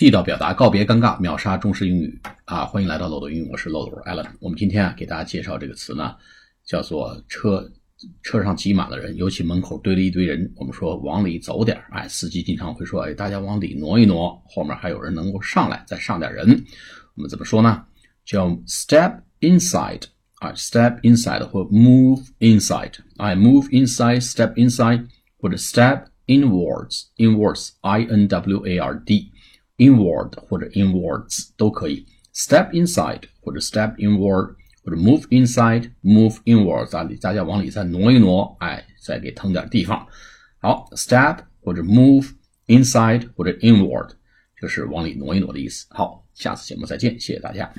地道表达，告别尴尬，秒杀中式英语啊！欢迎来到漏斗英语，我是漏斗 Allen。我们今天啊，给大家介绍这个词呢，叫做车车上挤满了人，尤其门口堆了一堆人，我们说往里走点儿哎，司机经常会说，哎，大家往里挪一挪，后面还有人能够上来，再上点人。我们怎么说呢？叫 step inside 啊，step inside 或 move inside，哎，move inside，step inside，或者 step inwards，inwards，i n w a r d。Inward 或者 inwards 都可以，step inside 或者 step inward 或者 move inside move inwards 啊，大家往里再挪一挪，哎，再给腾点地方。好，step 或者 move inside 或者 inward 就是往里挪一挪的意思。好，下次节目再见，谢谢大家。